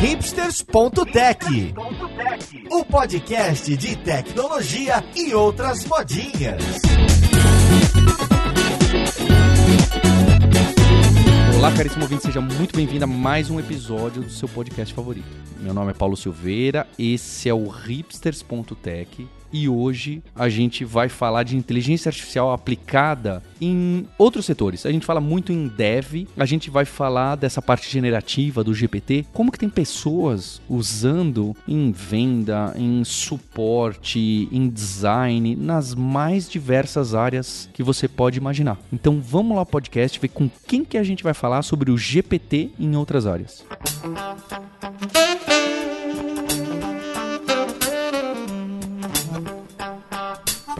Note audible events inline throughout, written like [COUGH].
hipsters.tech, o podcast de tecnologia e outras modinhas. Olá, caríssimo ouvinte, seja muito bem-vindo a mais um episódio do seu podcast favorito. Meu nome é Paulo Silveira, esse é o hipsters.tech e hoje a gente vai falar de inteligência artificial aplicada em outros setores. A gente fala muito em dev, a gente vai falar dessa parte generativa do GPT, como que tem pessoas usando em venda, em suporte, em design, nas mais diversas áreas que você pode imaginar. Então vamos lá podcast ver com quem que a gente vai falar sobre o GPT em outras áreas. Música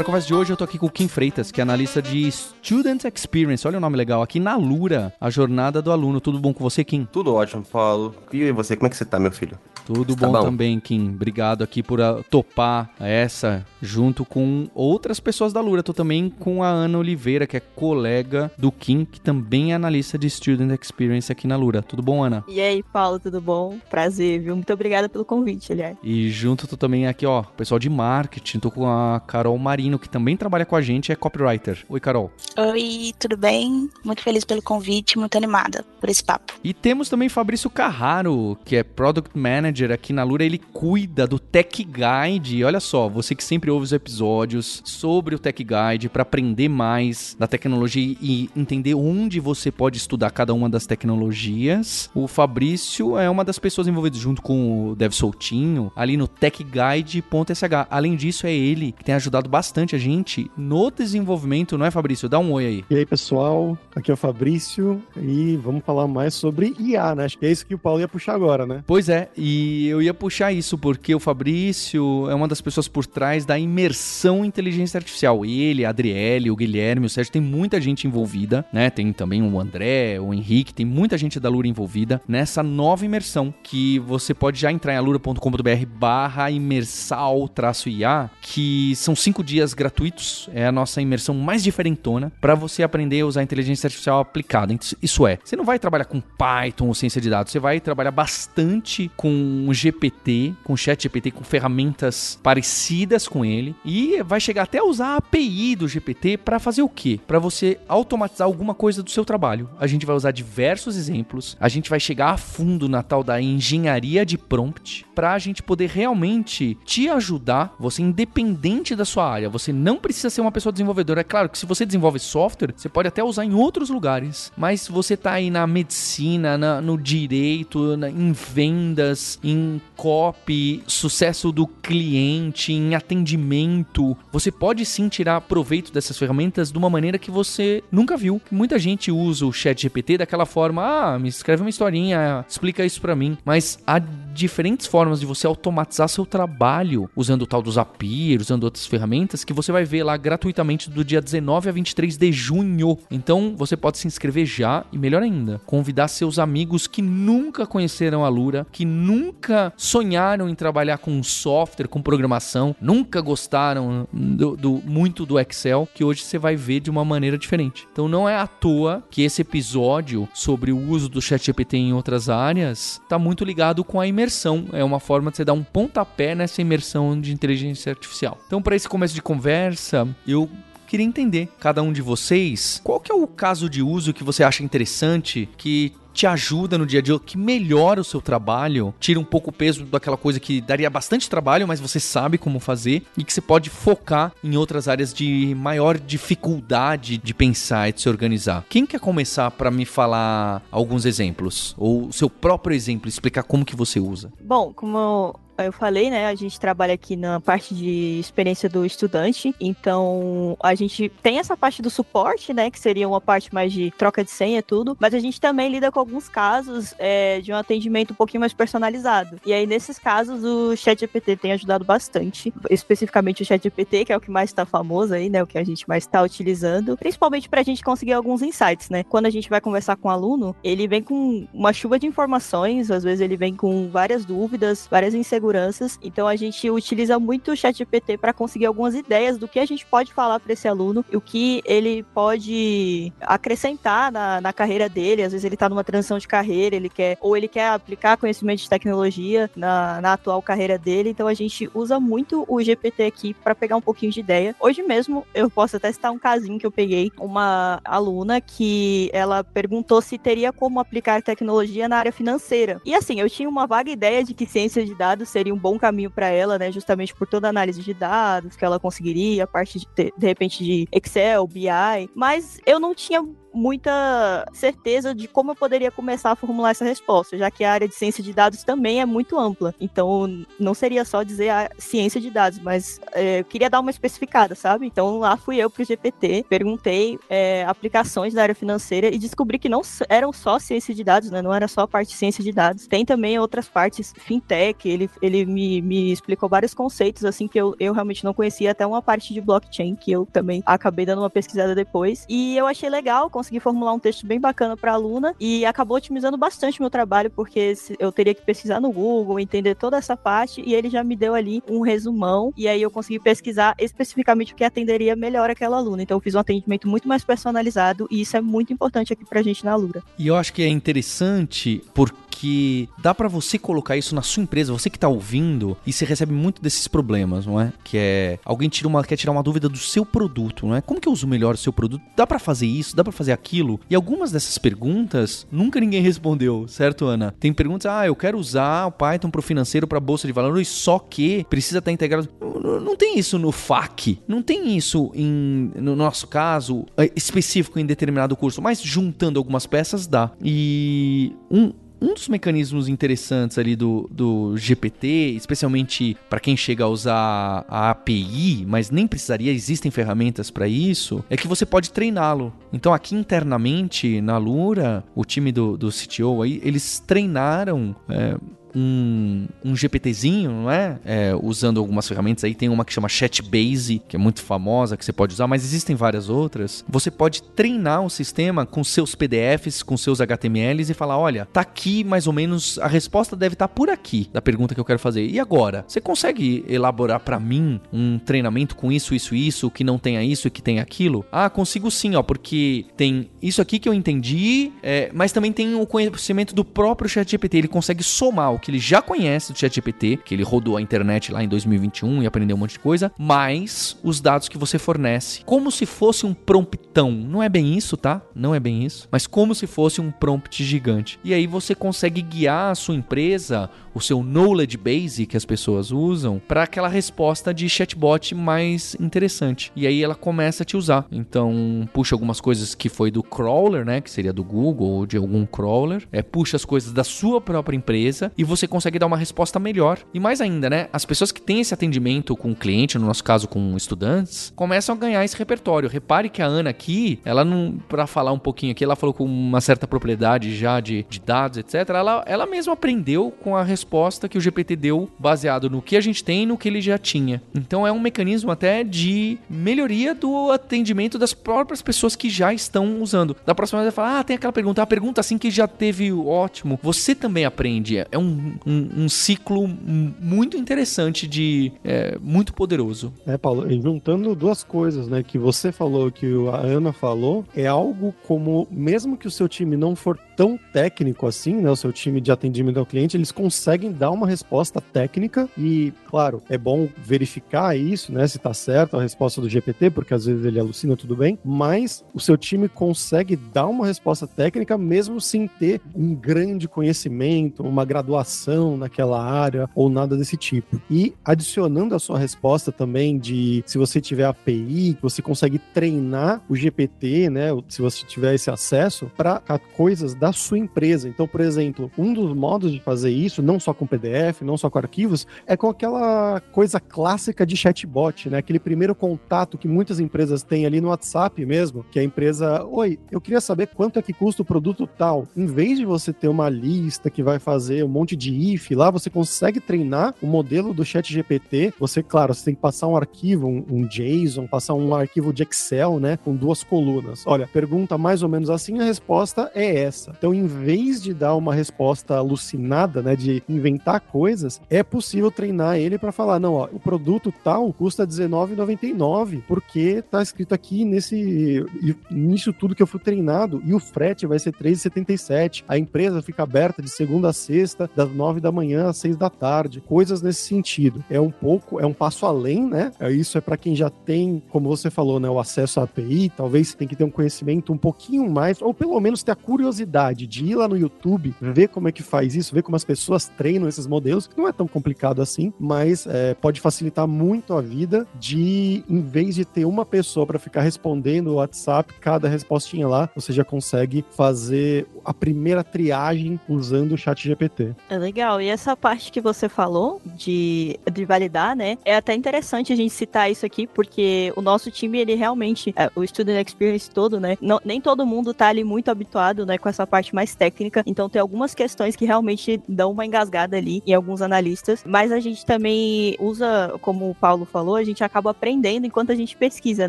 Para a conversa de hoje, eu tô aqui com o Kim Freitas, que é analista de Student Experience. Olha o nome legal, aqui na Lura, a jornada do aluno. Tudo bom com você, Kim? Tudo ótimo, Paulo. E você, como é que você tá, meu filho? Tudo bom, tá bom, também, Kim. Obrigado aqui por uh, topar essa junto com outras pessoas da Lura. Tô também com a Ana Oliveira, que é colega do Kim, que também é analista de Student Experience aqui na Lura. Tudo bom, Ana? E aí, Paulo, tudo bom? Prazer, viu? Muito obrigada pelo convite, aliás. E junto tô também aqui, ó, pessoal de marketing. Tô com a Carol Marino, que também trabalha com a gente, é copywriter. Oi, Carol. Oi, tudo bem? Muito feliz pelo convite, muito animada por esse papo. E temos também Fabrício Carraro, que é Product Manager aqui na Lura. Ele cuida do Tech Guide. Olha só, você que sempre ouve os episódios sobre o Tech Guide para aprender mais da tecnologia e entender onde você pode estudar cada uma das tecnologias. O Fabrício é uma das pessoas envolvidas junto com o Dev Soltinho ali no techguide.sh. Além disso, é ele que tem ajudado bastante a gente no desenvolvimento, não é, Fabrício? Dá um oi aí. E aí, pessoal? Aqui é o Fabrício e vamos falar mais sobre IA, né? Acho que é isso que o Paulo ia puxar agora, né? Pois é, e eu ia puxar isso porque o Fabrício é uma das pessoas por trás da imersão em inteligência artificial. Ele, a Adriele, o Guilherme, o Sérgio, tem muita gente envolvida, né? Tem também o André, o Henrique, tem muita gente da Lura envolvida nessa nova imersão que você pode já entrar em alura.com.br barra imersal-IA, que são cinco dias gratuitos, é a nossa imersão mais diferentona para você aprender a usar a inteligência artificial aplicada. Isso é, você não vai trabalhar com Python ou ciência de dados, você vai trabalhar bastante com GPT, com chat GPT, com ferramentas parecidas com ele e vai chegar até a usar a API do GPT para fazer o quê? Para você automatizar alguma coisa do seu trabalho. A gente vai usar diversos exemplos, a gente vai chegar a fundo na tal da engenharia de prompt para a gente poder realmente te ajudar, você independente da sua área, você não precisa ser uma pessoa desenvolvedora. É claro que se você desenvolve software, você pode até usar em outros lugares. Mas se você tá aí na medicina, na, no direito, na, em vendas, em copy, sucesso do cliente, em atendimento, você pode sim tirar proveito dessas ferramentas de uma maneira que você nunca viu. Muita gente usa o chat GPT daquela forma, ah, me escreve uma historinha, explica isso para mim. Mas há diferentes formas de você automatizar seu trabalho usando o tal do Zapier, usando outras ferramentas que você vai ver lá gratuitamente do dia 19 a 23 de junho. Então você pode se inscrever já e melhor ainda, convidar seus amigos que nunca conheceram a Lura, que nunca sonharam em trabalhar com software, com programação, nunca gostaram do, do muito do Excel, que hoje você vai ver de uma maneira diferente. Então não é à toa que esse episódio sobre o uso do ChatGPT em outras áreas está muito ligado com a imersão. É uma forma de você dar um pontapé nessa imersão de inteligência artificial. Então, para esse começo de conversa, eu queria entender, cada um de vocês, qual que é o caso de uso que você acha interessante, que te ajuda no dia a dia, que melhora o seu trabalho, tira um pouco o peso daquela coisa que daria bastante trabalho, mas você sabe como fazer e que você pode focar em outras áreas de maior dificuldade de pensar e de se organizar. Quem quer começar para me falar alguns exemplos ou o seu próprio exemplo, explicar como que você usa? Bom, como eu falei, né? A gente trabalha aqui na parte de experiência do estudante. Então, a gente tem essa parte do suporte, né? Que seria uma parte mais de troca de senha e tudo. Mas a gente também lida com alguns casos é, de um atendimento um pouquinho mais personalizado. E aí, nesses casos, o ChatGPT tem ajudado bastante. Especificamente o ChatGPT, que é o que mais está famoso aí, né? O que a gente mais está utilizando. Principalmente para a gente conseguir alguns insights, né? Quando a gente vai conversar com o um aluno, ele vem com uma chuva de informações. Às vezes ele vem com várias dúvidas, várias inseguranças inseguranças. Então a gente utiliza muito o ChatGPT para conseguir algumas ideias do que a gente pode falar para esse aluno, o que ele pode acrescentar na, na carreira dele. Às vezes ele está numa transição de carreira, ele quer ou ele quer aplicar conhecimento de tecnologia na, na atual carreira dele. Então a gente usa muito o GPT aqui para pegar um pouquinho de ideia. Hoje mesmo eu posso até citar um casinho que eu peguei, uma aluna que ela perguntou se teria como aplicar tecnologia na área financeira. E assim, eu tinha uma vaga ideia de que ciência de dados um bom caminho para ela, né, justamente por toda a análise de dados que ela conseguiria, a parte de, de repente de Excel, BI, mas eu não tinha muita certeza de como eu poderia começar a formular essa resposta, já que a área de ciência de dados também é muito ampla. Então, não seria só dizer a ciência de dados, mas é, eu queria dar uma especificada, sabe? Então, lá fui eu pro GPT, perguntei é, aplicações da área financeira e descobri que não eram só ciência de dados, né? Não era só a parte de ciência de dados. Tem também outras partes, fintech, ele, ele me, me explicou vários conceitos, assim, que eu, eu realmente não conhecia, até uma parte de blockchain, que eu também acabei dando uma pesquisada depois. E eu achei legal consegui formular um texto bem bacana para a aluna e acabou otimizando bastante meu trabalho, porque eu teria que pesquisar no Google, entender toda essa parte, e ele já me deu ali um resumão, e aí eu consegui pesquisar especificamente o que atenderia melhor aquela aluna. Então eu fiz um atendimento muito mais personalizado, e isso é muito importante aqui pra gente na Lura. E eu acho que é interessante porque que dá para você colocar isso na sua empresa, você que tá ouvindo, e você recebe muito desses problemas, não é? Que é alguém tira uma, quer tirar uma dúvida do seu produto, não é? Como que eu uso melhor o seu produto? Dá para fazer isso? Dá para fazer aquilo? E algumas dessas perguntas nunca ninguém [LAUGHS] respondeu, certo, Ana? Tem perguntas, ah, eu quero usar o Python pro financeiro, para bolsa de valores, só que precisa estar integrado. Não, não tem isso no FAQ, não tem isso em, no nosso caso, é, específico em determinado curso, mas juntando algumas peças dá. E um, um dos mecanismos interessantes ali do, do GPT, especialmente para quem chega a usar a API, mas nem precisaria, existem ferramentas para isso, é que você pode treiná-lo. Então aqui internamente na Lura, o time do, do CTO aí, eles treinaram é, um, um GPTzinho, não é? é? Usando algumas ferramentas aí, tem uma que chama ChatBase, que é muito famosa, que você pode usar, mas existem várias outras. Você pode treinar o sistema com seus PDFs, com seus HTMLs e falar: olha, tá aqui mais ou menos, a resposta deve estar tá por aqui da pergunta que eu quero fazer. E agora? Você consegue elaborar para mim um treinamento com isso, isso, isso, que não tenha isso e que tenha aquilo? Ah, consigo sim, ó, porque tem isso aqui que eu entendi, é, mas também tem o conhecimento do próprio ChatGPT. Ele consegue somar o que ele já conhece do ChatGPT, que ele rodou a internet lá em 2021 e aprendeu um monte de coisa, mais os dados que você fornece. Como se fosse um promptão. Não é bem isso, tá? Não é bem isso. Mas como se fosse um prompt gigante. E aí você consegue guiar a sua empresa o seu knowledge base que as pessoas usam para aquela resposta de chatbot mais interessante. E aí ela começa a te usar. Então, puxa algumas coisas que foi do crawler, né, que seria do Google ou de algum crawler, é puxa as coisas da sua própria empresa e você consegue dar uma resposta melhor. E mais ainda, né, as pessoas que têm esse atendimento com o cliente, no nosso caso com estudantes, começam a ganhar esse repertório. Repare que a Ana aqui, ela não para falar um pouquinho aqui, ela falou com uma certa propriedade já de, de dados, etc. Ela ela mesma aprendeu com a resposta que o GPT deu baseado no que a gente tem e no que ele já tinha. Então é um mecanismo até de melhoria do atendimento das próprias pessoas que já estão usando. Da próxima vez, falar: Ah, tem aquela pergunta, a pergunta assim que já teve ótimo. Você também aprende. É um, um, um ciclo muito interessante de. É, muito poderoso. É, Paulo, juntando duas coisas, né? Que você falou, que a Ana falou, é algo como, mesmo que o seu time não for tão técnico assim, né? O seu time de atendimento ao cliente, eles conseguem dar uma resposta técnica e, claro, é bom verificar isso, né, se tá certo a resposta do GPT, porque às vezes ele alucina tudo bem, mas o seu time consegue dar uma resposta técnica mesmo sem ter um grande conhecimento, uma graduação naquela área ou nada desse tipo. E adicionando a sua resposta também de se você tiver API, você consegue treinar o GPT, né, se você tiver esse acesso para coisas da sua empresa. Então, por exemplo, um dos modos de fazer isso não só com PDF, não só com arquivos, é com aquela coisa clássica de chatbot, né? Aquele primeiro contato que muitas empresas têm ali no WhatsApp mesmo, que a empresa, oi, eu queria saber quanto é que custa o produto tal. Em vez de você ter uma lista que vai fazer um monte de if lá, você consegue treinar o modelo do chat GPT. Você, claro, você tem que passar um arquivo, um, um JSON, passar um arquivo de Excel, né? Com duas colunas. Olha, pergunta mais ou menos assim, a resposta é essa. Então, em vez de dar uma resposta alucinada, né, de inventar coisas, é possível treinar ele para falar, não, ó, o produto tal custa R$19,99, porque tá escrito aqui nesse nisso tudo que eu fui treinado e o frete vai ser R$3,77. A empresa fica aberta de segunda a sexta, das nove da manhã às seis da tarde. Coisas nesse sentido. É um pouco, é um passo além, né? É, isso é para quem já tem, como você falou, né, o acesso à API, talvez tem que ter um conhecimento um pouquinho mais, ou pelo menos ter a curiosidade de ir lá no YouTube, ver como é que faz isso, ver como as pessoas treinam esses modelos, que não é tão complicado assim, mas é, pode facilitar muito a vida de, em vez de ter uma pessoa para ficar respondendo o WhatsApp, cada respostinha lá, você já consegue fazer a primeira triagem usando o chat GPT. É legal. E essa parte que você falou de, de validar, né? É até interessante a gente citar isso aqui, porque o nosso time, ele realmente, é, o Student Experience todo, né? Não, nem todo mundo tá ali muito habituado, né, com essa parte mais técnica. Então tem algumas questões que realmente dão uma engasgada ali em alguns analistas, mas a gente também usa, como o Paulo falou, a gente acaba aprendendo enquanto a gente pesquisa,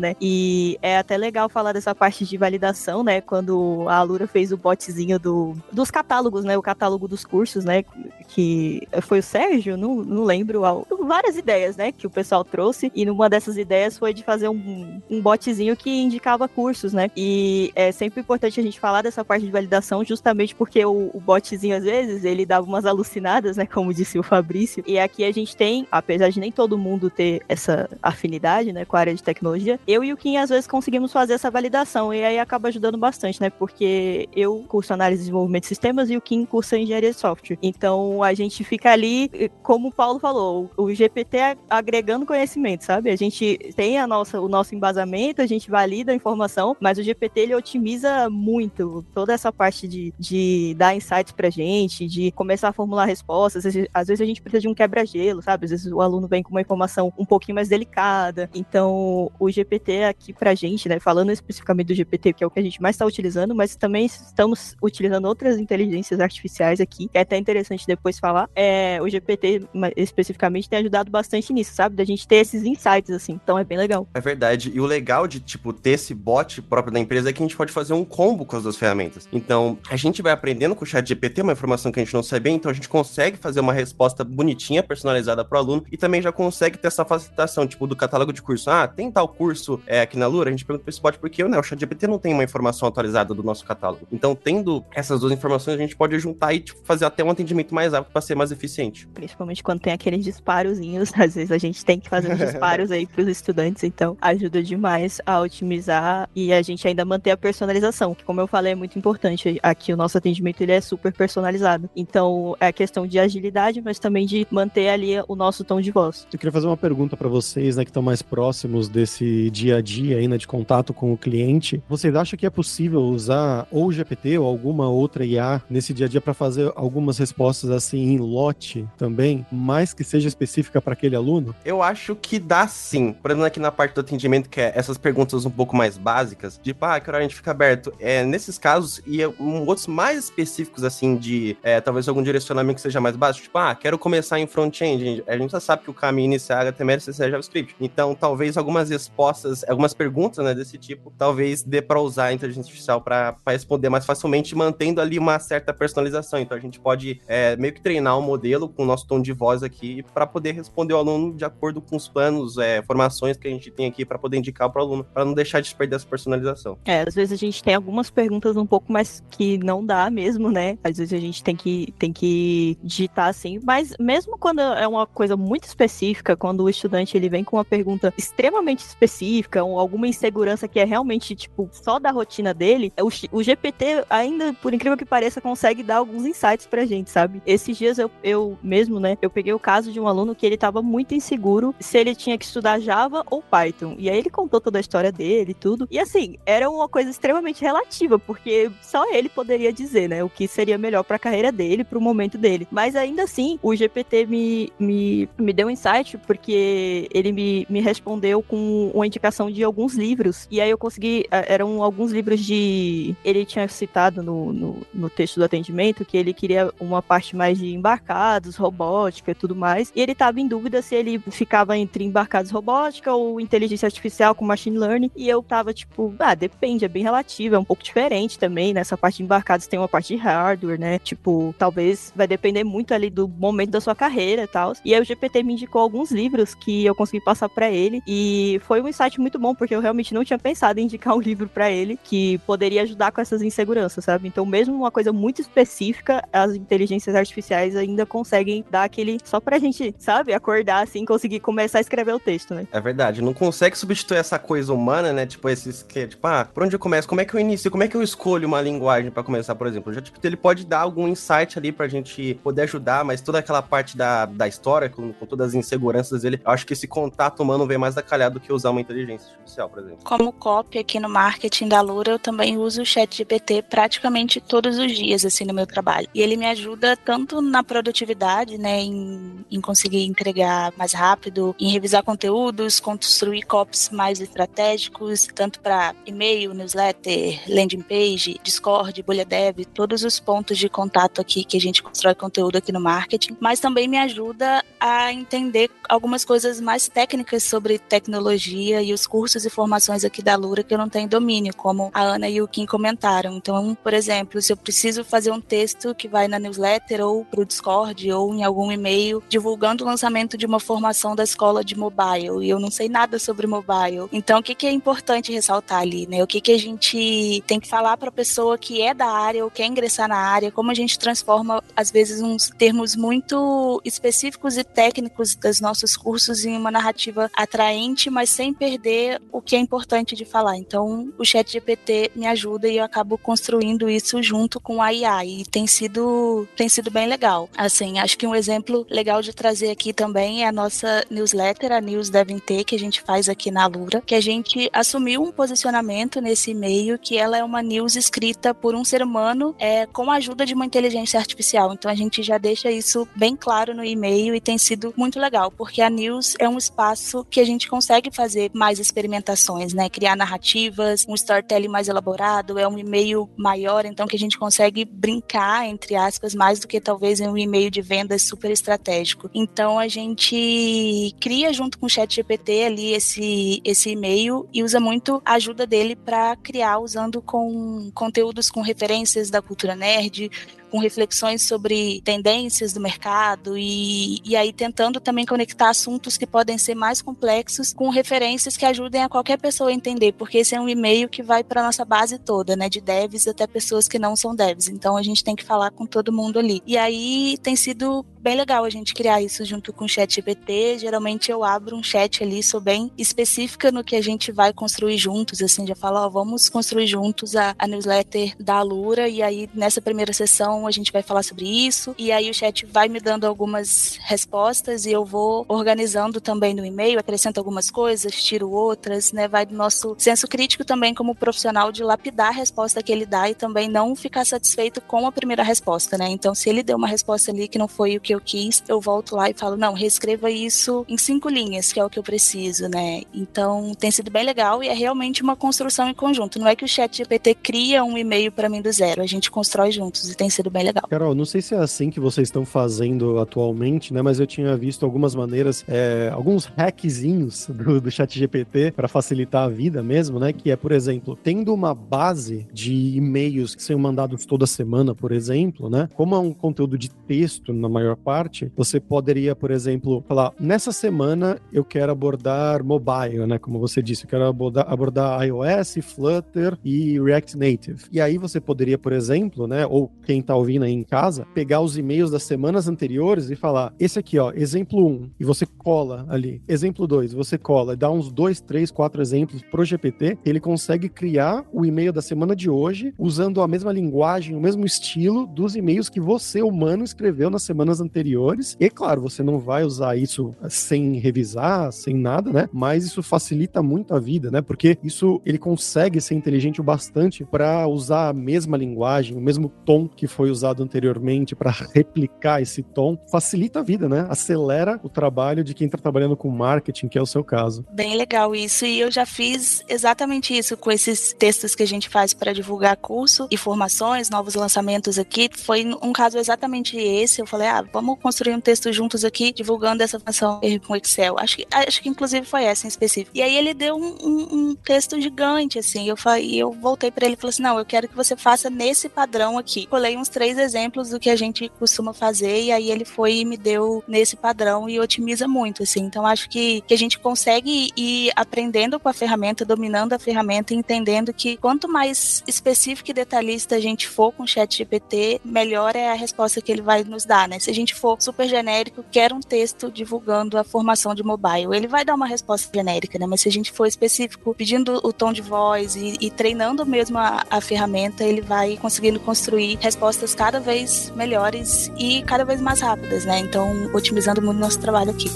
né? E é até legal falar dessa parte de validação, né? Quando a Alura fez o botzinho do, dos catálogos, né? O catálogo dos cursos, né? Que foi o Sérgio, não, não lembro. Várias ideias, né? Que o pessoal trouxe. E numa dessas ideias foi de fazer um, um botzinho que indicava cursos, né? E é sempre importante a gente falar dessa parte de validação, justamente porque o, o botzinho, às vezes, ele dava umas alucinadas, né? Como disse o Fabrício. E aqui a gente tem, apesar de nem todo mundo ter essa afinidade, né? Com a área de tecnologia, eu e o Kim, às vezes, conseguimos fazer essa validação. E aí acaba ajudando bastante, né? Porque eu curso análise de desenvolvimento de sistemas e o Kim cursa engenharia de software. Então a gente fica ali, como o Paulo falou, o GPT agregando conhecimento, sabe? A gente tem a nossa, o nosso embasamento, a gente valida a informação, mas o GPT ele otimiza muito toda essa parte de, de dar insights pra gente, de começar a formular respostas. Às vezes a gente precisa de um quebra-gelo, sabe? Às vezes o aluno vem com uma informação um pouquinho mais delicada. Então, o GPT aqui pra gente, né? Falando especificamente do GPT, que é o que a gente mais está utilizando, mas também estamos utilizando outras inteligências artificiais aqui, que é até interessante depois falar. É, o GPT especificamente tem ajudado bastante nisso, sabe? Da gente ter esses insights, assim. Então é bem legal. É verdade. E o legal de, tipo, ter esse bot próprio da empresa é que a gente pode fazer um combo com as duas ferramentas. Então, a gente vai aprendendo com o chat GPT, uma informação que a gente não sabia, então a gente consegue fazer uma resposta bonitinha, personalizada para o aluno, e também já consegue ter essa facilitação, tipo, do catálogo de curso. Ah, tem tal curso é, aqui na Lura? A gente pergunta para esse bot porque né, o chat GPT não tem uma informação atualizada do nosso catálogo. Então, tendo essas duas informações, a gente pode juntar e tipo, fazer até um atendimento mais rápido para ser mais eficiente. Principalmente quando tem aqueles disparozinhos, [LAUGHS] às vezes a gente tem que fazer disparos aí para os estudantes, então ajuda demais a otimizar e a gente ainda manter a personalização, que como eu falei é muito importante. Aqui o nosso atendimento ele é super personalizado. Então é questão de agilidade, mas também de manter ali o nosso tom de voz. Eu queria fazer uma pergunta para vocês, né, que estão mais próximos desse dia a dia aí, né, de contato com o cliente. Vocês acham que é possível usar ou o GPT ou alguma outra IA nesse dia a dia para fazer algumas respostas assim em lote também, mais que seja específica para aquele aluno? Eu acho que dá sim. Por exemplo, aqui na parte do atendimento, que é essas perguntas um pouco mais básicas, de tipo, ah, que hora a gente fica aberto? É, nesses casos, e outros mais específicos, assim, de é, talvez algum direcionamento que seja mais básico, tipo, ah, quero começar em front-end. A gente já sabe que o caminho inicial é HTML, CSS JavaScript. Então, talvez algumas respostas, algumas perguntas, né, desse tipo, talvez dê para usar a inteligência artificial para responder mais facilmente, mantendo ali uma certa personalização. Então, a gente pode é, meio que treinar um modelo com o nosso tom de voz aqui para poder responder ao aluno de acordo com os planos, é, formações que a gente tem aqui para poder indicar para o aluno, para não deixar de perder essa personalização. É, às vezes a gente tem algumas perguntas um pouco mais que não dá mesmo, né? Às vezes a gente tem que, tem que digitar assim, mas mesmo quando é uma coisa muito específica, quando o estudante ele vem com uma pergunta extremamente específica, ou alguma insegurança que é realmente, tipo, só da rotina dele, o, o GPT ainda, por incrível que pareça, consegue dar alguns insights pra gente, sabe? Esses dias eu, eu mesmo, né, eu peguei o caso de um aluno que ele tava muito inseguro se ele tinha que estudar Java ou Python. E aí ele contou toda a história dele e tudo. E assim, era uma coisa extremamente relativa, porque só ele poderia dizer, né, o que seria melhor para a carreira dele, para o momento dele. Mas ainda assim, o GPT me, me, me deu um insight, porque ele me, me respondeu com uma indicação de alguns livros. E aí eu consegui. Eram alguns livros de. Ele tinha citado no, no, no texto do atendimento que ele queria uma parte mais de embarcados, robótica e tudo mais. E ele estava em dúvida se ele ficava entre embarcados robótica ou inteligência artificial com machine learning. E eu tava tipo, ah, depende, é bem relativo, é um pouco diferente também nessa parte parte embarcados tem uma parte de hardware, né? Tipo, talvez vai depender muito ali do momento da sua carreira e tal. E aí o GPT me indicou alguns livros que eu consegui passar para ele e foi um insight muito bom porque eu realmente não tinha pensado em indicar [LAUGHS] um livro para ele que poderia ajudar com essas inseguranças, sabe? Então, mesmo uma coisa muito específica, as inteligências artificiais ainda conseguem dar aquele só pra gente, sabe, acordar assim, conseguir começar a escrever o texto, né? É verdade, não consegue substituir essa coisa humana, né? Tipo, esses que, tipo, ah, por onde eu começo? Como é que eu inicio? Como é que eu escolho uma linguagem para começar, por exemplo? Já, tipo, ele pode dar algum insight ali pra gente poder ajudar, mas toda aquela parte da, da história, com, com todas as inseguranças dele, acho que esse contato humano vem mais da calhada do que usar uma inteligência artificial, por exemplo. Como copy aqui no marketing da Lura, eu também uso o chat GPT praticamente todos os dias, assim, no meu trabalho. E ele me ajuda tanto na produtividade, né, em, em conseguir entregar mais rápido, em revisar conteúdos, construir copies mais estratégicos, tanto para e-mail, newsletter, landing page, Discord, bolha dev, todos os pontos de contato aqui que a gente constrói conteúdo aqui no marketing, mas também me ajuda a entender algumas coisas mais técnicas sobre tecnologia e os cursos e formações aqui da Lura que eu não tenho domínio, como a Ana e o Kim comentaram. Então, por exemplo, se eu preciso fazer um texto que vai na newsletter ou para o Discord ou em algum e-mail divulgando o lançamento de uma formação da escola de mobile e eu não sei nada sobre mobile. Então, o que, que é importante ressaltar ali, né? O que, que a gente tem que falar para a pessoa que é da área ou quer ingressar na área, como a gente transforma, às vezes, uns termos muito específicos e técnicos dos nossos cursos em uma narrativa atraente, mas sem perder o que é importante de falar. Então, o Chat GPT me ajuda e eu acabo construindo isso junto com a IA e tem sido tem sido bem legal. Assim, acho que um exemplo legal de trazer aqui também é a nossa newsletter, a News Devem Ter, que a gente faz aqui na Lura, que a gente assumiu um posicionamento nesse e-mail que ela é uma news escrita por um ser humano é, com a ajuda de uma inteligência artificial. Então a gente já deixa isso bem claro no e-mail e tem sido muito legal, porque a news é um espaço que a gente consegue fazer mais experimentações, né? Criar narrativas, um storytelling mais elaborado, é um e-mail maior, então que a gente consegue brincar, entre aspas, mais do que talvez em um e-mail de vendas super estratégico. Então a gente cria junto com o Chat GPT ali esse, esse e-mail e usa muito a ajuda dele para criar usando com conteúdos com referências da cultura nerd, com reflexões sobre tendências do mercado e, e aí tentando também conectar assuntos que podem ser mais complexos com referências que ajudem a qualquer pessoa a entender, porque esse é um e-mail que vai para nossa base toda, né, de devs até pessoas que não são devs. Então a gente tem que falar com todo mundo ali. E aí tem sido bem legal a gente criar isso junto com o chat GPT. Geralmente eu abro um chat ali, sou bem específica no que a gente vai construir juntos, assim, já falo, ó, vamos construir juntos a, a newsletter da Alura e aí nessa primeira sessão a gente vai falar sobre isso. E aí o chat vai me dando algumas respostas e eu vou organizando também no e-mail, acrescento algumas coisas, tiro outras, né? Vai do nosso senso crítico também como profissional de lapidar a resposta que ele dá e também não ficar satisfeito com a primeira resposta, né? Então, se ele deu uma resposta ali que não foi o que eu quis, eu volto lá e falo, não, reescreva isso em cinco linhas, que é o que eu preciso, né? Então, tem sido bem legal e é realmente uma construção em conjunto. Não é que o chat GPT cria um e-mail para mim do zero, a gente constrói juntos e tem sido bem legal. Carol, não sei se é assim que vocês estão fazendo atualmente, né? Mas eu tinha visto algumas maneiras, é, alguns hackzinhos do, do chat GPT para facilitar a vida mesmo, né? Que é, por exemplo, tendo uma base de e-mails que são mandados toda semana, por exemplo, né? Como é um conteúdo de texto na maior parte, você poderia, por exemplo, falar, nessa semana eu quero abordar mobile, né? Como você disse, eu quero abordar, abordar iOS, Flutter e React Native. E aí você poderia, por exemplo, né? Ou quem tá ouvindo aí em casa, pegar os e-mails das semanas anteriores e falar: esse aqui, ó, exemplo 1, e você cola ali. Exemplo 2, você cola, dá uns 2, 3, 4 exemplos pro GPT, ele consegue criar o e-mail da semana de hoje usando a mesma linguagem, o mesmo estilo dos e-mails que você, humano, escreveu nas semanas anteriores. E claro, você não vai usar isso sem revisar, sem nada, né? Mas isso facilita muito a vida, né? Porque isso ele consegue ser inteligente o bastante para usar a mesma linguagem, o mesmo tom que foi foi usado anteriormente para replicar esse tom, facilita a vida, né? Acelera o trabalho de quem está trabalhando com marketing, que é o seu caso. Bem legal isso. E eu já fiz exatamente isso com esses textos que a gente faz para divulgar curso e formações, novos lançamentos aqui. Foi um caso exatamente esse. Eu falei, ah, vamos construir um texto juntos aqui, divulgando essa função com Excel. Acho que, acho que inclusive foi essa em específico. E aí ele deu um, um, um texto gigante, assim. Eu, falei, eu voltei para ele e falei assim: não, eu quero que você faça nesse padrão aqui. Colei uns três exemplos do que a gente costuma fazer, e aí ele foi e me deu nesse padrão e otimiza muito, assim. Então acho que, que a gente consegue ir aprendendo com a ferramenta, dominando a ferramenta, entendendo que quanto mais específico e detalhista a gente for com o chat GPT, melhor é a resposta que ele vai nos dar, né? Se a gente for super genérico, quer um texto divulgando a formação de mobile, ele vai dar uma resposta genérica, né? Mas se a gente for específico, pedindo o tom de voz e, e treinando mesmo a, a ferramenta, ele vai conseguindo construir respostas cada vez melhores e cada vez mais rápidas, né? Então, otimizando muito nosso trabalho aqui.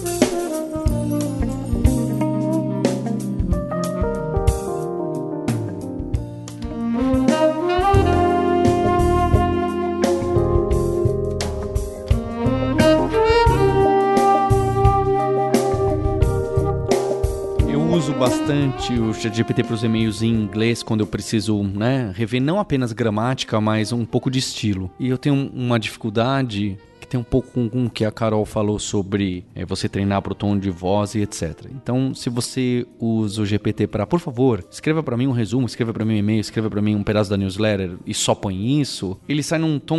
Bastante o ChatGPT para os e-mails em inglês quando eu preciso, né, rever não apenas gramática, mas um pouco de estilo. E eu tenho uma dificuldade que tem um pouco com, o que a Carol falou sobre é, você treinar para o tom de voz e etc. Então, se você usa o GPT para, por favor, escreva para mim um resumo, escreva para mim um e-mail, escreva para mim um pedaço da newsletter e só põe isso, ele sai num tom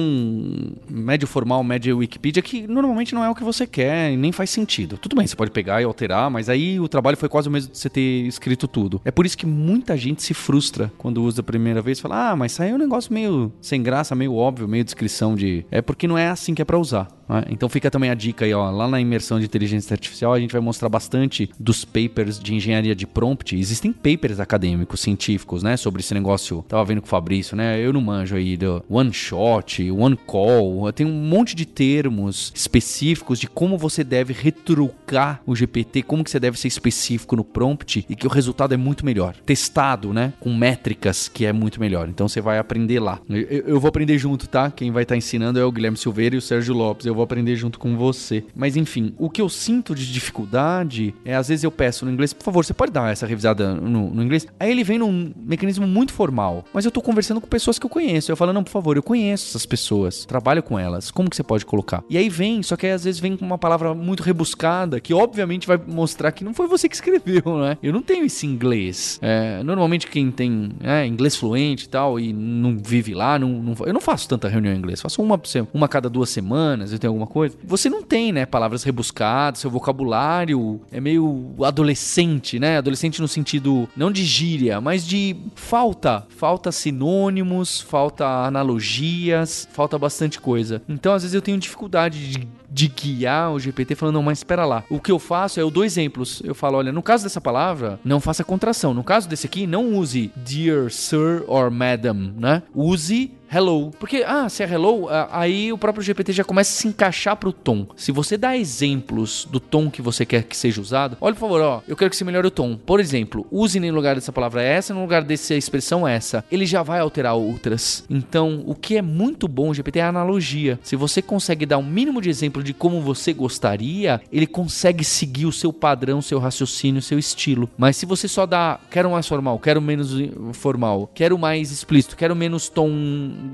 médio formal, médio Wikipedia, que normalmente não é o que você quer e nem faz sentido. Tudo bem, você pode pegar e alterar, mas aí o trabalho foi quase o mesmo de você ter escrito tudo. É por isso que muita gente se frustra quando usa a primeira vez e fala: Ah, mas saiu um negócio meio sem graça, meio óbvio, meio descrição de. É porque não é assim que é para usar. 역사. Né? Então fica também a dica aí, ó, lá na imersão de inteligência artificial a gente vai mostrar bastante dos papers de engenharia de prompt. Existem papers acadêmicos, científicos, né, sobre esse negócio. Tava vendo com o Fabrício, né? Eu não manjo aí do one shot, one call. Tem um monte de termos específicos de como você deve retrucar o GPT, como que você deve ser específico no prompt e que o resultado é muito melhor. Testado, né, com métricas que é muito melhor. Então você vai aprender lá. Eu, eu vou aprender junto, tá? Quem vai estar tá ensinando é o Guilherme Silveira e o Sérgio Lopes. Eu vou aprender junto com você. Mas enfim, o que eu sinto de dificuldade é às vezes eu peço no inglês, por favor, você pode dar essa revisada no, no inglês? Aí ele vem num mecanismo muito formal, mas eu tô conversando com pessoas que eu conheço. Eu falo, não, por favor, eu conheço essas pessoas, trabalho com elas, como que você pode colocar? E aí vem, só que às vezes vem com uma palavra muito rebuscada, que obviamente vai mostrar que não foi você que escreveu, né? Eu não tenho esse inglês. É, normalmente quem tem é, inglês fluente e tal, e não vive lá, não, não, eu não faço tanta reunião em inglês, faço uma, uma cada duas semanas, eu tenho alguma coisa. Você não tem, né, palavras rebuscadas, seu vocabulário é meio adolescente, né? Adolescente no sentido não de gíria, mas de falta, falta sinônimos, falta analogias, falta bastante coisa. Então, às vezes eu tenho dificuldade de de guiar o GPT falando, não, mas espera lá. O que eu faço é eu dou exemplos. Eu falo, olha, no caso dessa palavra, não faça contração. No caso desse aqui, não use dear sir or madam, né? Use hello. Porque, ah, se é hello, aí o próprio GPT já começa a se encaixar pro tom. Se você dá exemplos do tom que você quer que seja usado, olha, por favor, ó, eu quero que você melhore o tom. Por exemplo, use no lugar dessa palavra essa, no lugar dessa expressão essa. Ele já vai alterar outras. Então, o que é muito bom GPT é a analogia. Se você consegue dar um mínimo de exemplo de como você gostaria, ele consegue seguir o seu padrão, seu raciocínio, seu estilo. Mas se você só dá, quero mais formal, quero menos formal, quero mais explícito, quero menos tom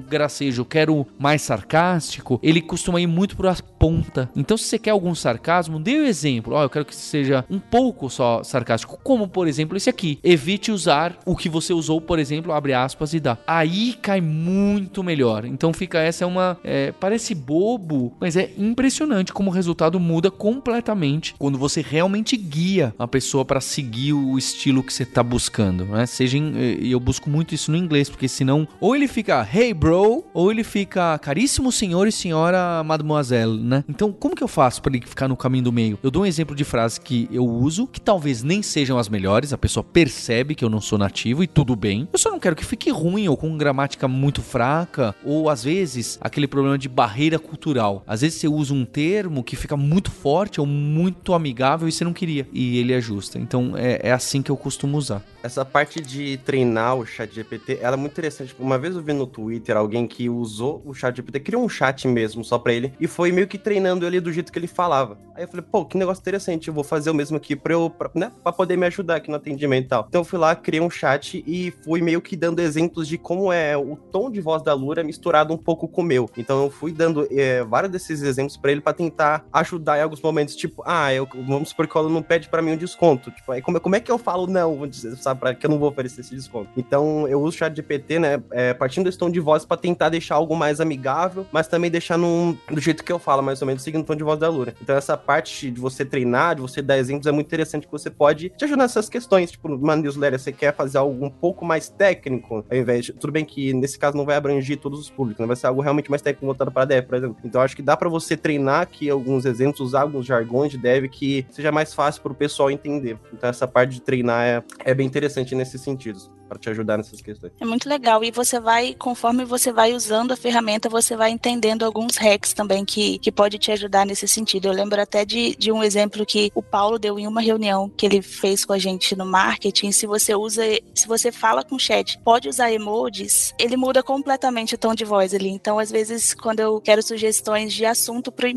gracejo, quero mais sarcástico, ele costuma ir muito para a ponta. Então, se você quer algum sarcasmo, dê o um exemplo. Ó, oh, eu quero que seja um pouco só sarcástico, como por exemplo esse aqui. Evite usar o que você usou, por exemplo, abre aspas e dá. Aí cai muito melhor. Então fica essa é uma é, parece bobo, mas é impressionante como o resultado muda completamente quando você realmente guia a pessoa para seguir o estilo que você está buscando, né? Seja em, e eu busco muito isso no inglês, porque senão ou ele fica hey bro, ou ele fica caríssimo senhor e senhora mademoiselle, né? Então, como que eu faço para ele ficar no caminho do meio? Eu dou um exemplo de frase que eu uso, que talvez nem sejam as melhores, a pessoa percebe que eu não sou nativo e tudo bem. Eu só não quero que fique ruim ou com gramática muito fraca, ou às vezes aquele problema de barreira cultural. Às vezes você usa um termo que fica muito forte ou muito amigável e você não queria, e ele ajusta. Então, é, é assim que eu costumo usar. Essa parte de treinar o chat GPT, ela é muito interessante. Uma vez eu vi no Twitter alguém que usou o chat GPT, criou um chat mesmo só pra ele, e foi meio que treinando ele do jeito que ele falava. Aí eu falei, pô, que negócio interessante, eu vou fazer o mesmo aqui pra eu, pra, né, pra poder me ajudar aqui no atendimento e tal. Então eu fui lá, criei um chat e fui meio que dando exemplos de como é o tom de voz da Lura misturado um pouco com o meu. Então eu fui dando é, vários desses exemplos para ele para tentar ajudar em alguns momentos, tipo, ah, eu, vamos supor que o aluno pede para mim um desconto. Tipo, aí como, como é que eu falo não, sabe, pra, que eu não vou oferecer esse desconto? Então eu uso o chat GPT, né, é, partindo desse tom de voz para tentar deixar algo mais amigável, mas também deixar num, do jeito que eu falo, mais ou menos, seguindo o tom de voz da Lura. Então essa parte de você treinar, de você dar exemplos, é muito interessante que você pode te ajudar nessas questões. Tipo, uma newsletter, você quer fazer algo um pouco mais técnico, ao invés de. Tudo bem que nesse caso não vai abranger todos os públicos, né? vai ser algo realmente mais técnico voltado para dev, por exemplo. Então acho que dá para você treinar aqui alguns exemplos, usar alguns jargões de dev que seja mais fácil para o pessoal entender. Então essa parte de treinar é, é bem interessante nesses sentidos para te ajudar nessas questões. É muito legal. E você vai, conforme você vai usando a ferramenta, você vai entendendo alguns hacks também que, que pode te ajudar nesse sentido. Eu lembro até de, de um exemplo que o Paulo deu em uma reunião que ele fez com a gente no marketing. Se você usa, se você fala com o chat, pode usar emojis, ele muda completamente o tom de voz ali. Então, às vezes, quando eu quero sugestões de assunto para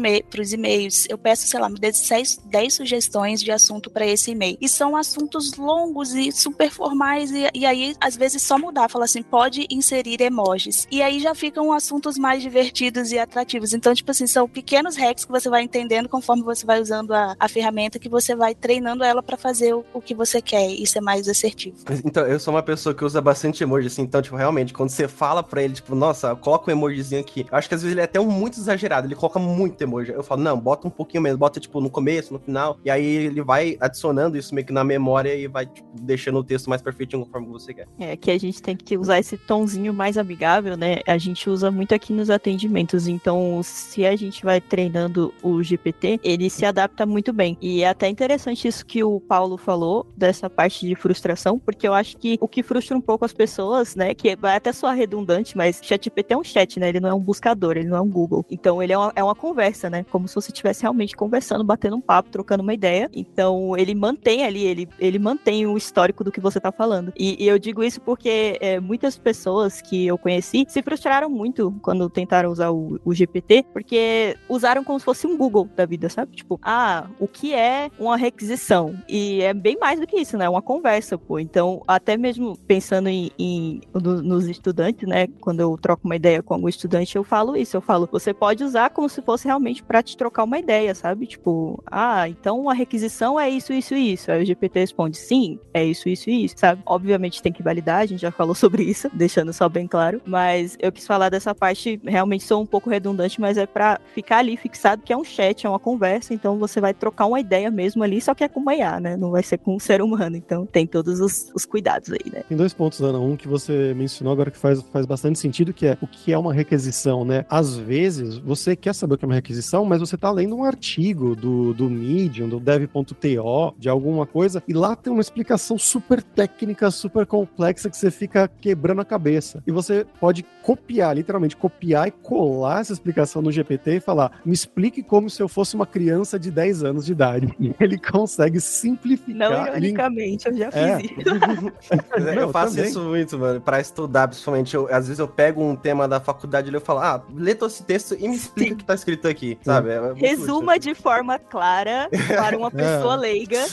os e-mails, eu peço, sei lá, me dê 10, 10 sugestões de assunto para esse e-mail. E são assuntos longos e super formais, e, e aí às vezes, só mudar, falar assim, pode inserir emojis. E aí já ficam assuntos mais divertidos e atrativos. Então, tipo assim, são pequenos hacks que você vai entendendo conforme você vai usando a, a ferramenta, que você vai treinando ela para fazer o, o, que você quer e ser mais assertivo. Então, eu sou uma pessoa que usa bastante emoji, assim, então, tipo, realmente, quando você fala pra ele, tipo, nossa, coloca um emojizinho aqui, eu acho que às vezes ele é até um muito exagerado, ele coloca muito emoji. Eu falo, não, bota um pouquinho menos, bota, tipo, no começo, no final, e aí ele vai adicionando isso meio que na memória e vai, tipo, deixando o texto mais perfeitinho conforme você É, que a gente tem que usar esse tonzinho mais amigável, né? A gente usa muito aqui nos atendimentos. Então, se a gente vai treinando o GPT, ele se adapta muito bem. E é até interessante isso que o Paulo falou, dessa parte de frustração, porque eu acho que o que frustra um pouco as pessoas, né? Que vai até soar redundante, mas ChatGPT é um chat, né? Ele não é um buscador, ele não é um Google. Então, ele é uma, é uma conversa, né? Como se você estivesse realmente conversando, batendo um papo, trocando uma ideia. Então, ele mantém ali, ele, ele mantém o histórico do que você tá falando. E, e eu digo isso porque é, muitas pessoas que eu conheci se frustraram muito quando tentaram usar o, o, GPT, porque usaram como se fosse um Google da vida, sabe? Tipo, ah, o que é uma requisição? E é bem mais do que isso, né? Uma conversa, pô. Então, até mesmo pensando em, em no, nos estudantes, né? Quando eu troco uma ideia com algum estudante, eu falo isso. Eu falo, você pode usar como se fosse realmente para te trocar uma ideia, sabe? Tipo, ah, então a requisição é isso, isso e isso. Aí o GPT responde, sim, é isso, isso e isso, sabe? Obviamente tem que validar, a gente já falou [LAUGHS] sobre isso, deixando só bem claro. Mas eu quis falar dessa parte, realmente sou um pouco redundante, mas é para ficar ali fixado que é um chat, é uma conversa, então você vai trocar uma ideia mesmo ali, só que é com IA, né? Não vai ser com um ser humano. Então tem todos os, os cuidados aí, né? Tem dois pontos, Ana. Um que você mencionou agora que faz, faz bastante sentido, que é o que é uma requisição, né? Às vezes, você quer saber o que é uma requisição, mas você tá lendo um artigo do, do Medium, do dev.to, de alguma coisa, e lá tem uma explicação super técnica, super complexa que você fica quebrando a cabeça. E você pode copiar, literalmente copiar e colar essa explicação no GPT e falar: me explique como se eu fosse uma criança de 10 anos de idade. [LAUGHS] E ele consegue simplificar. Não, ironicamente, ele... eu já fiz [LAUGHS] é. isso. eu faço também. isso muito, mano, pra estudar, principalmente. Eu, às vezes eu pego um tema da faculdade e eu falo: ah, lê todo esse texto e me explica Sim. o que tá escrito aqui, sabe? É Resuma de forma clara para uma [LAUGHS] pessoa é. leiga.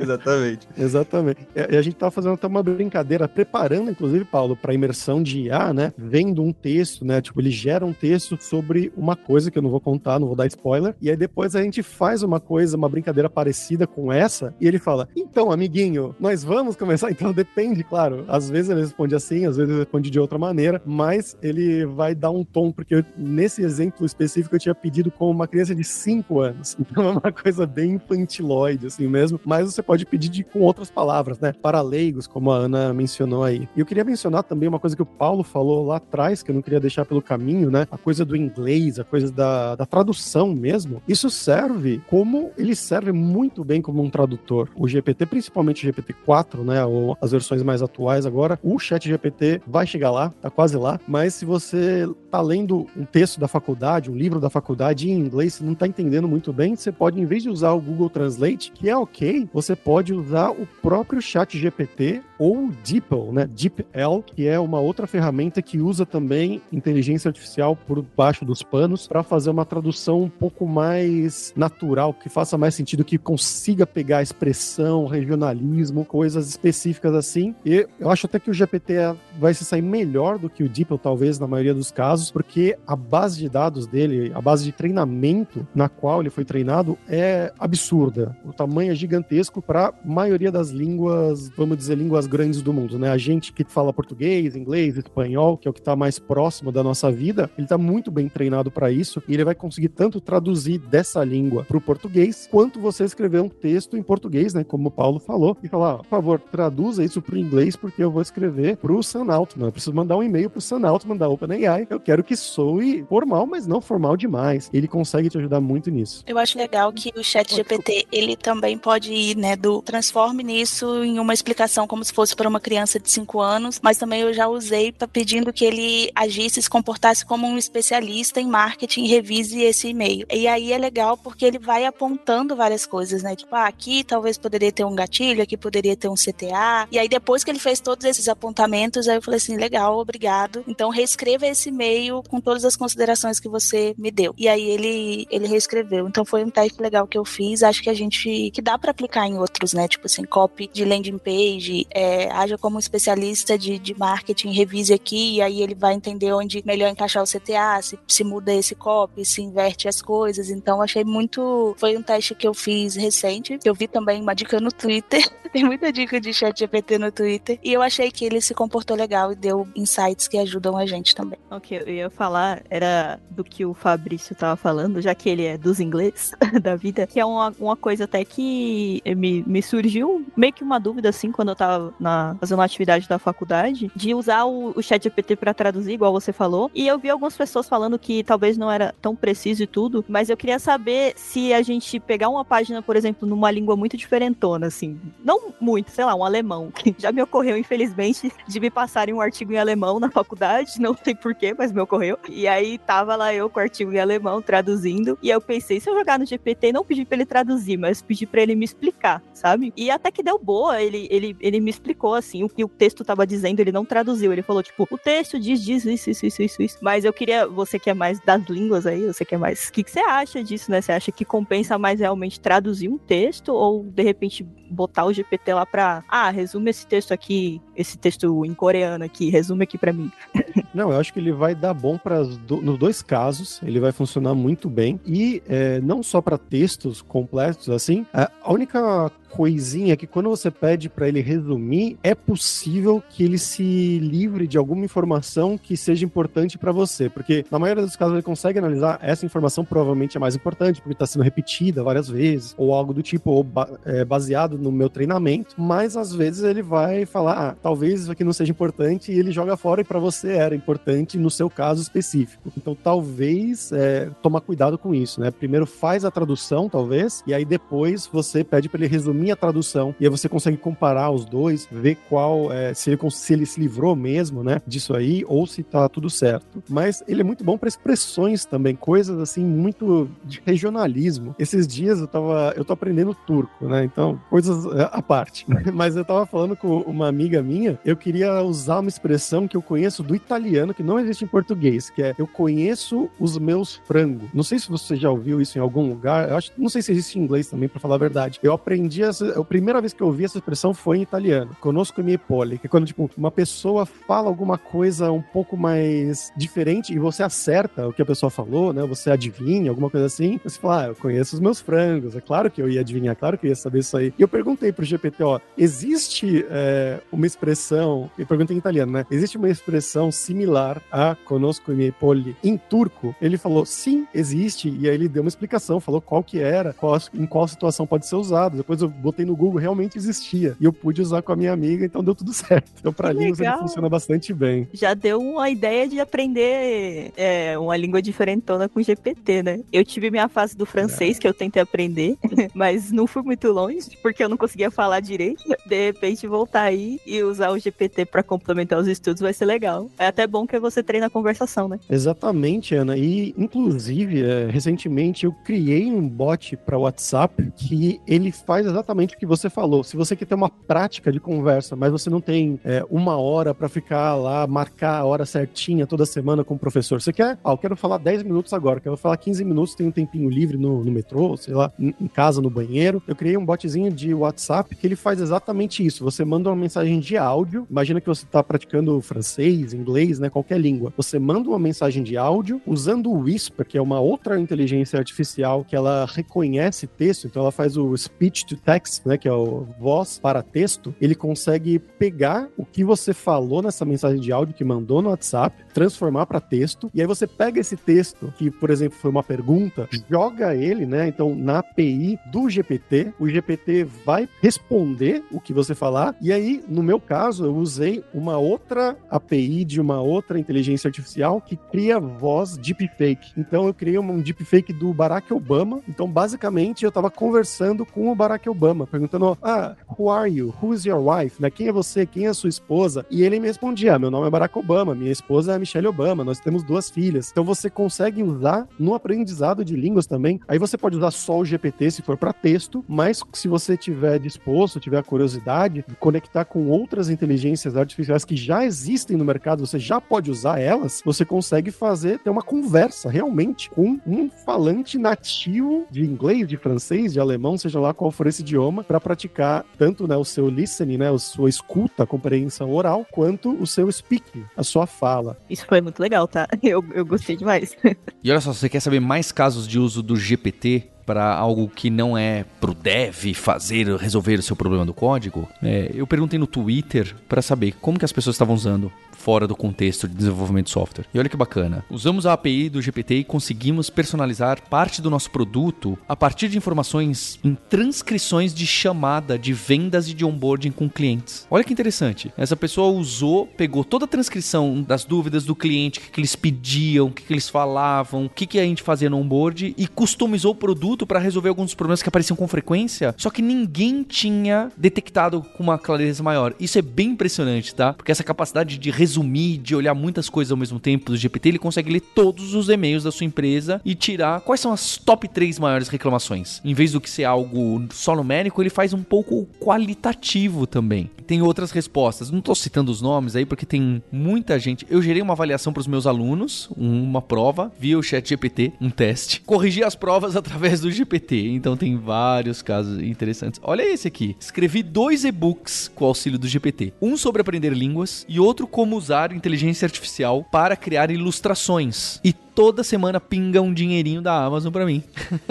Exatamente. [LAUGHS] Exatamente. E a gente tava fazendo até uma brincadeira, preparando, inclusive, Paulo, para imersão de IA, né? Vendo um texto, né? Tipo, ele gera um texto sobre uma coisa que eu não vou contar, não vou dar spoiler. E aí depois a gente faz uma coisa, uma brincadeira parecida com essa, e ele fala: Então, amiguinho, nós vamos começar. [LAUGHS] Então depende, claro. Às vezes ele responde assim, às vezes ele responde de outra maneira, mas ele vai dar um tom, porque eu, nesse exemplo específico eu tinha pedido como uma criança de 5 anos. [LAUGHS] Então é uma coisa bem infantiloide, assim mesmo. Mas você pode pedir de, com outras palavras, né? Para leigos, como a Ana mencionou aí. E eu queria mencionar também uma coisa que o Paulo falou lá atrás, que eu não queria deixar pelo caminho, né? A coisa do inglês, a coisa da, da tradução mesmo. Isso serve como ele serve muito bem como um tradutor. O GPT, principalmente o GPT-4, né? Ou as versões mais atuais agora, o Chat GPT vai chegar lá, tá quase lá. Mas se você tá lendo um texto da faculdade, um livro da faculdade em inglês, você não tá entendendo muito bem, você pode, em vez de usar o Google Translate, que é ok, você pode usar o próprio chat GPT ou DeepL, né? DeepL, que é uma outra ferramenta que usa também inteligência artificial por baixo dos panos para fazer uma tradução um pouco mais natural, que faça mais sentido, que consiga pegar expressão, regionalismo, coisas específicas assim. E eu acho até que o GPT vai se sair melhor do que o DeepL, talvez, na maioria dos casos, porque a base de dados dele, a base de treinamento na qual ele foi treinado é absurda. O tamanho é gigantesco para a maioria das línguas, vamos dizer, línguas grandes do mundo, né? A gente que fala português, inglês, espanhol, que é o que está mais próximo da nossa vida, ele está muito bem treinado para isso e ele vai conseguir tanto traduzir dessa língua para o português, quanto você escrever um texto em português, né? Como o Paulo falou, e falar, por favor, traduza isso para o inglês porque eu vou escrever para o Sun Altman. Eu preciso mandar um e-mail para o Sun Altman da OpenAI. Eu quero que soe formal, mas não formal demais. Ele consegue te ajudar muito nisso. Eu acho legal que o Chat GPT ele também pode ir, né, do transforme nisso em uma explicação como se fosse para uma criança de 5 anos, mas também eu já usei para pedindo que ele agisse, se comportasse como um especialista em marketing e revise esse e-mail. E aí é legal porque ele vai apontando várias coisas, né? Tipo, ah, aqui talvez poderia ter um gatilho, aqui poderia ter um CTA. E aí depois que ele fez todos esses apontamentos, aí eu falei assim, legal, obrigado. Então reescreva esse e-mail com todas as considerações que você me deu. E aí ele ele reescreveu. Então foi um teste legal que eu fiz. Acho que a gente que dá para aplicar em outros, né? Tipo assim, copy de landing page, é, haja como especialista de, de marketing, revise aqui, e aí ele vai entender onde melhor encaixar o CTA, se, se muda esse copy, se inverte as coisas. Então achei muito. Foi um teste que eu fiz recente. Eu vi também uma dica no Twitter. [LAUGHS] Tem muita dica de chat GPT no Twitter. E eu achei que ele se comportou legal e deu insights que ajudam a gente também. Ok, eu ia falar, era do que o Fabrício tava falando, já que ele é dos inglês [LAUGHS] da vida, que é uma, uma coisa até que me, me surgiu meio que uma dúvida assim quando eu tava na, fazendo uma atividade da faculdade, de usar o, o chat GPT para traduzir, igual você falou. E eu vi algumas pessoas falando que talvez não era tão preciso e tudo, mas eu queria saber se a gente pegar uma página, por exemplo, numa língua muito diferentona, assim, não muito, sei lá, um alemão, que já me ocorreu, infelizmente, de me passarem um artigo em alemão na faculdade, não sei porquê, mas me ocorreu. E aí tava lá eu com o artigo em alemão traduzindo, e eu pensei, se eu jogar no GPT, não pedir pra ele traduzir, mas pedir pra ele me explicar, sabe? E até que deu boa, ele, ele, ele me explicou, assim, o que o texto tava dizendo, ele não traduziu, ele falou, tipo, o texto diz, diz isso, isso, isso, isso, isso. Mas eu queria, você que é mais das línguas aí, você que é mais, o que, que você acha disso, né? Você acha que compensa mais realmente traduzir um texto ou, de repente, botar o GPT lá pra, ah, resume esse texto aqui, esse texto em coreano aqui, resume aqui para mim. [LAUGHS] Não, eu acho que ele vai dar bom para do, nos dois casos, ele vai funcionar muito bem e é, não só para textos completos assim. A única coisinha que quando você pede para ele resumir, é possível que ele se livre de alguma informação que seja importante para você, porque na maioria dos casos ele consegue analisar essa informação provavelmente é mais importante porque está sendo repetida várias vezes ou algo do tipo ou é, baseado no meu treinamento, mas às vezes ele vai falar, ah, talvez isso aqui não seja importante e ele joga fora e para você era importante no seu caso específico. Então talvez é, tomar cuidado com isso, né? Primeiro faz a tradução, talvez, e aí depois você pede para ele resumir a tradução e aí você consegue comparar os dois, ver qual é, se, ele, se ele se livrou mesmo, né, disso aí ou se tá tudo certo. Mas ele é muito bom para expressões também, coisas assim muito de regionalismo. Esses dias eu tava, eu tô aprendendo turco, né? Então, coisas é, à parte. [LAUGHS] Mas eu tava falando com uma amiga minha, eu queria usar uma expressão que eu conheço do italiano que não existe em português, que é eu conheço os meus frangos. Não sei se você já ouviu isso em algum lugar. Eu acho, não sei se existe em inglês também, para falar a verdade. Eu aprendi essa, a primeira vez que eu ouvi essa expressão foi em italiano. Conosco mi poli, que é quando tipo uma pessoa fala alguma coisa um pouco mais diferente e você acerta o que a pessoa falou, né? Você adivinha alguma coisa assim. Você fala, ah, eu conheço os meus frangos. É claro que eu ia adivinhar, claro que eu ia saber isso aí. E eu perguntei pro GPT, ó, existe é, uma expressão, eu perguntei em italiano, né? Existe uma expressão similar a conosco mi poli em turco? Ele falou, sim, existe. E aí ele deu uma explicação, falou qual que era, qual, em qual situação pode ser usado. Depois eu botei no Google, realmente existia. E eu pude usar com a minha amiga, então deu tudo [LAUGHS] certo. Então, para línguas, ele funciona bastante bem. Já deu uma ideia de aprender é, uma língua diferentona com GPT, né? Eu tive minha fase do francês, é. que eu tentei aprender. [LAUGHS] mas não fui muito longe, porque eu não conseguia falar direito. De repente, voltar aí e usar o GPT para complementar os estudos vai ser legal. É até bom que você treina a conversação, né? Exatamente, Ana. E, inclusive, é, recentemente eu criei um bot para WhatsApp que ele faz exatamente o que você falou. Se você quer ter uma prática de conversa, mas você não tem é, uma hora para ficar lá, marcar a hora certinha toda semana com o professor, você quer, ah, eu quero falar 10 minutos agora, quero falar 15 minutos, tem um tempinho livre no, no metrô, sei lá, em, em casa, no banheiro. Eu criei um botzinho de WhatsApp que ele faz exatamente isso. Você manda uma mensagem de áudio, imagina que você está praticando francês, inglês, né, qualquer língua. Você manda uma mensagem de áudio usando o Whisper, que é uma outra inteligência artificial que ela reconhece texto, então ela faz o speech to text, né, que é o voz para texto. Ele consegue pegar o que você falou nessa mensagem de áudio que mandou no WhatsApp, transformar para texto, e aí você pega esse texto, que por exemplo foi uma pergunta, joga ele, né, então na API do GPT, o GPT vai responder o que você falar, e aí, no meu caso, eu usei uma outra API de uma outra inteligência artificial que cria voz deepfake. Então eu criei um deepfake do Barack Obama. Então, basicamente, eu estava conversando com o Barack Obama, perguntando: Ah, who are you? Who's your wife? Né? Quem é você? Quem é sua esposa? E ele me respondia: Meu nome é Barack Obama, minha esposa é Michelle Obama, nós temos duas filhas. Então você consegue usar no aprendizado de línguas também. Aí você pode usar só o GPT se for para texto, mas se você tiver disposto, tiver a curiosidade, conectar com outras inteligências artificiais que já existem no mercado, você já pode usar elas, você consegue fazer, ter uma conversa realmente com um falante nativo de inglês, de francês, de alemão, seja lá qual for esse idioma, para praticar tanto né, o seu listening, né, a sua escuta, a compreensão oral, quanto o seu speaking, a sua fala. Isso foi muito legal, tá? [LAUGHS] Eu, eu gostei demais. [LAUGHS] E olha só, você quer saber mais casos de uso do GPT? Para algo que não é pro dev fazer, resolver o seu problema do código, é, eu perguntei no Twitter para saber como que as pessoas estavam usando fora do contexto de desenvolvimento de software. E olha que bacana. Usamos a API do GPT e conseguimos personalizar parte do nosso produto a partir de informações em transcrições de chamada de vendas e de onboarding com clientes. Olha que interessante. Essa pessoa usou, pegou toda a transcrição das dúvidas do cliente, o que, que eles pediam, o que, que eles falavam, o que, que a gente fazia no onboard e customizou o produto para resolver alguns problemas que apareciam com frequência, só que ninguém tinha detectado com uma clareza maior. Isso é bem impressionante, tá? Porque essa capacidade de resumir, de olhar muitas coisas ao mesmo tempo do GPT, ele consegue ler todos os e-mails da sua empresa e tirar quais são as top 3 maiores reclamações. Em vez do que ser algo só numérico, ele faz um pouco qualitativo também. Tem outras respostas. Não tô citando os nomes aí porque tem muita gente. Eu gerei uma avaliação para os meus alunos, uma prova via o Chat GPT, um teste. Corrigi as provas [LAUGHS] através do GPT. Então tem vários casos interessantes. Olha esse aqui. Escrevi dois e-books com o auxílio do GPT. Um sobre aprender línguas e outro como usar inteligência artificial para criar ilustrações. E toda semana pinga um dinheirinho da Amazon para mim.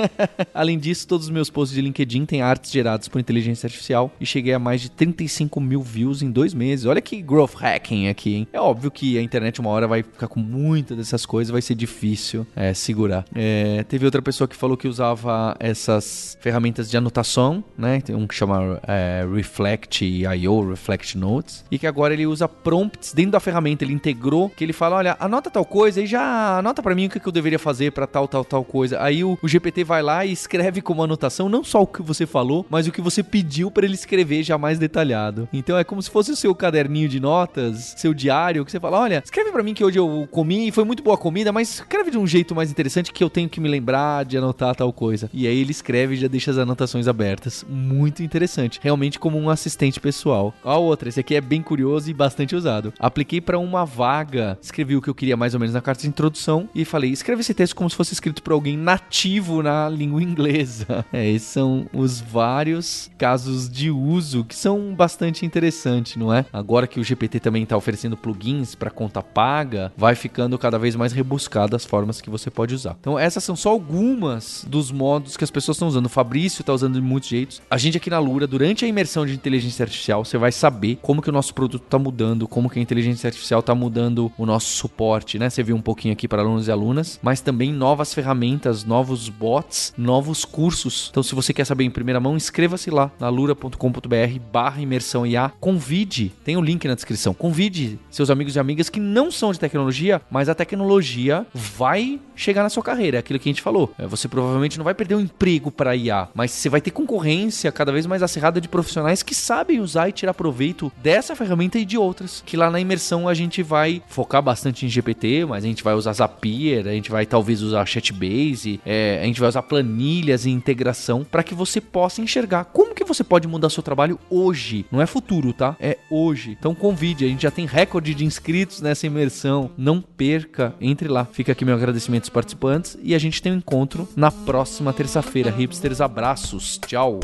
[LAUGHS] Além disso, todos os meus posts de LinkedIn têm artes geradas por inteligência artificial e cheguei a mais de 35 mil views em dois meses. Olha que growth hacking aqui, hein? É óbvio que a internet uma hora vai ficar com muitas dessas coisas, vai ser difícil é, segurar. É, teve outra pessoa que falou que usava essas ferramentas de anotação, né? Tem um que chama é, Reflect IO, Reflect Notes, e que agora ele usa prompts dentro da ferramenta. Ele integrou que ele fala: olha, anota tal coisa e já anota para mim o que, eu deveria fazer para tal, tal, tal coisa. Aí o, o, GPT vai lá e escreve como anotação não só o que você falou, mas o que você pediu para ele escrever já mais detalhado. Então é como se fosse o seu caderninho de notas, seu diário, que você fala: olha, escreve para mim que hoje eu comi e foi muito boa comida, mas escreve de um jeito mais interessante que eu tenho que me lembrar de anotar tal coisa. E aí ele escreve e já deixa as anotações abertas. Muito interessante. Realmente como um assistente pessoal. A outra, esse aqui é bem curioso e bastante usado. Apliquei para uma vaga, escrevi o que eu queria mais ou menos na carta de introdução e falei: escreve esse texto como se fosse escrito por alguém nativo na língua inglesa. [LAUGHS] É, esses são os vários casos de uso que são bastante interessantes, não é? Agora que o GPT também está oferecendo plugins para conta paga, vai ficando cada vez mais rebuscado as formas que você pode usar. Então, essas são só algumas dos modos que as pessoas estão usando. O Fabrício está usando de muitos jeitos. A gente aqui na Lura, durante a imersão de inteligência artificial, você vai saber como que o nosso produto está mudando, como que a inteligência artificial está mudando o nosso suporte, né? Você viu um pouquinho aqui para alunos e alunas, mas também novas ferramentas, novos bots, novos cursos. Então, se você quer saber em primeira mão, inscreva-se lá na lura.com.br barra imersão IA. Convide, tem o um link na descrição, convide seus amigos e amigas que não são de tecnologia, mas a tecnologia vai chegar na sua carreira. É aquilo que a gente falou. É, você provavelmente não vai perder um emprego para IA, mas você vai ter concorrência cada vez mais acirrada de profissionais que sabem usar e tirar proveito dessa ferramenta e de outras. Que lá na imersão a gente vai focar bastante em GPT, mas a gente vai usar Zapier, a gente vai talvez usar Chatbase, é, a gente vai usar planilhas e integração para que você possa enxergar como que você pode mudar seu trabalho hoje. Não é futuro, tá? É hoje. Então convide, a gente já tem recorde de inscritos nessa imersão. Não perca, entre lá. Fica aqui meu agradecimento aos participantes e a gente tem um encontro na próxima terça-feira. Hipsters, abraços. Tchau.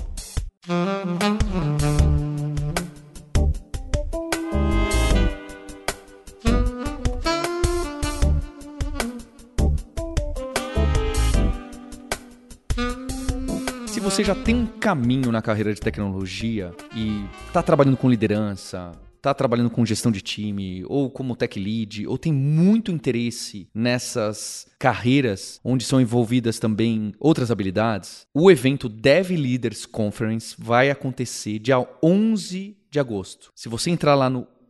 Você já tem um caminho na carreira de tecnologia e está trabalhando com liderança, está trabalhando com gestão de time, ou como tech lead, ou tem muito interesse nessas carreiras onde são envolvidas também outras habilidades, o evento Dev Leaders Conference vai acontecer dia 11 de agosto. Se você entrar lá no